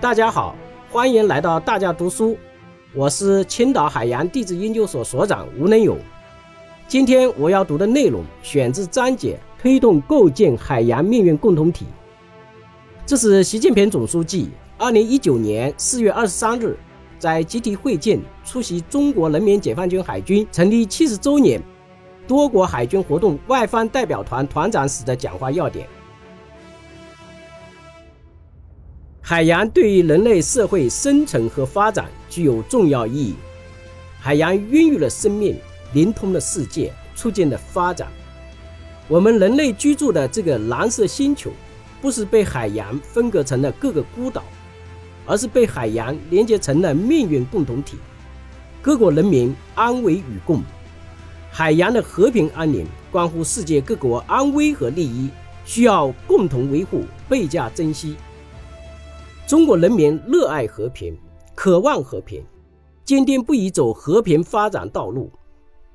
大家好，欢迎来到大家读书，我是青岛海洋地质研究所所长吴能勇。今天我要读的内容选自章节“推动构建海洋命运共同体”。这是习近平总书记二零一九年四月二十三日在集体会见出席中国人民解放军海军成立七十周年多国海军活动外方代表团团长时的讲话要点。海洋对于人类社会生存和发展具有重要意义。海洋孕育了生命，连通了世界，促进了发展。我们人类居住的这个蓝色星球，不是被海洋分割成了各个孤岛，而是被海洋连接成了命运共同体，各国人民安危与共。海洋的和平安宁关乎世界各国安危和利益，需要共同维护，倍加珍惜。中国人民热爱和平，渴望和平，坚定不移走和平发展道路。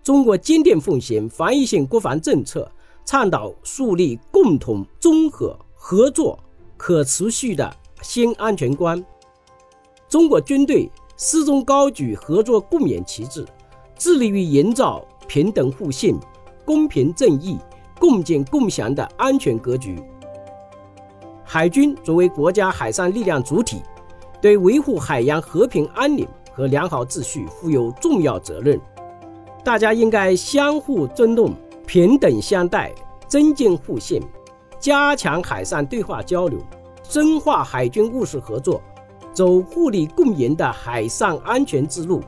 中国坚定奉行防御性国防政策，倡导树立共同、综合、合作、可持续的新安全观。中国军队始终高举合作共勉旗帜，致力于营造平等互信、公平正义、共建共享的安全格局。海军作为国家海上力量主体，对维护海洋和平安宁和良好秩序负有重要责任。大家应该相互尊重、平等相待，增进互信，加强海上对话交流，深化海军务实合作，走互利共赢的海上安全之路，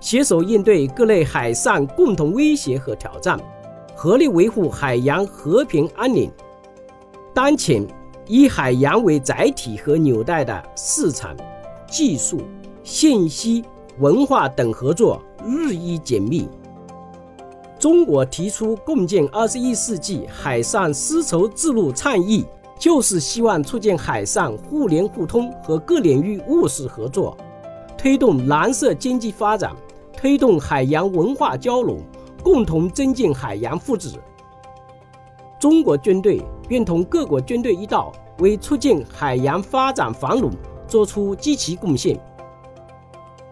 携手应对各类海上共同威胁和挑战，合力维护海洋和平安宁。当前。以海洋为载体和纽带的市场、技术、信息、文化等合作日益紧密。中国提出共建二十一世纪海上丝绸之路倡议，就是希望促进海上互联互通和各领域务实合作，推动蓝色经济发展，推动海洋文化交融，共同增进海洋福祉。中国军队愿同各国军队一道，为促进海洋发展繁荣做出积极贡献。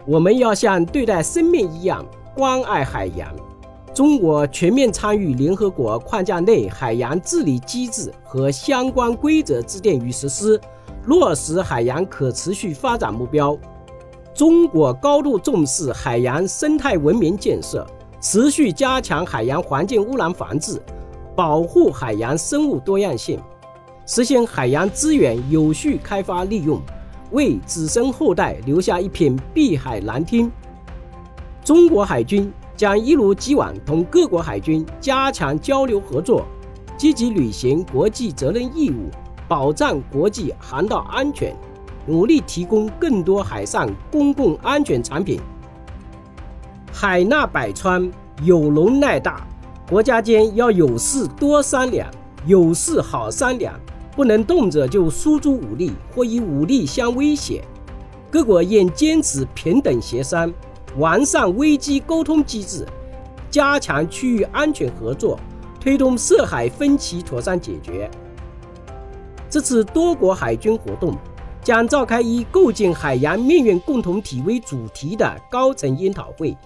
我们要像对待生命一样关爱海洋。中国全面参与联合国框架内海洋治理机制和相关规则制定与实施，落实海洋可持续发展目标。中国高度重视海洋生态文明建设，持续加强海洋环境污染防治。保护海洋生物多样性，实现海洋资源有序开发利用，为子孙后代留下一片碧海蓝天。中国海军将一如既往同各国海军加强交流合作，积极履行国际责任义务，保障国际航道安全，努力提供更多海上公共安全产品。海纳百川，有容乃大。国家间要有事多商量，有事好商量，不能动辄就输出武力或以武力相威胁。各国应坚持平等协商，完善危机沟通机制，加强区域安全合作，推动涉海分歧妥善解决。这次多国海军活动将召开以“构建海洋命运共同体”为主题的高层研讨会，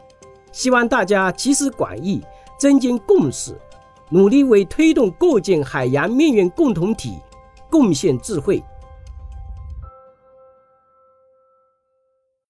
希望大家集思广益。增进共识，努力为推动构建海洋命运共同体贡献智慧。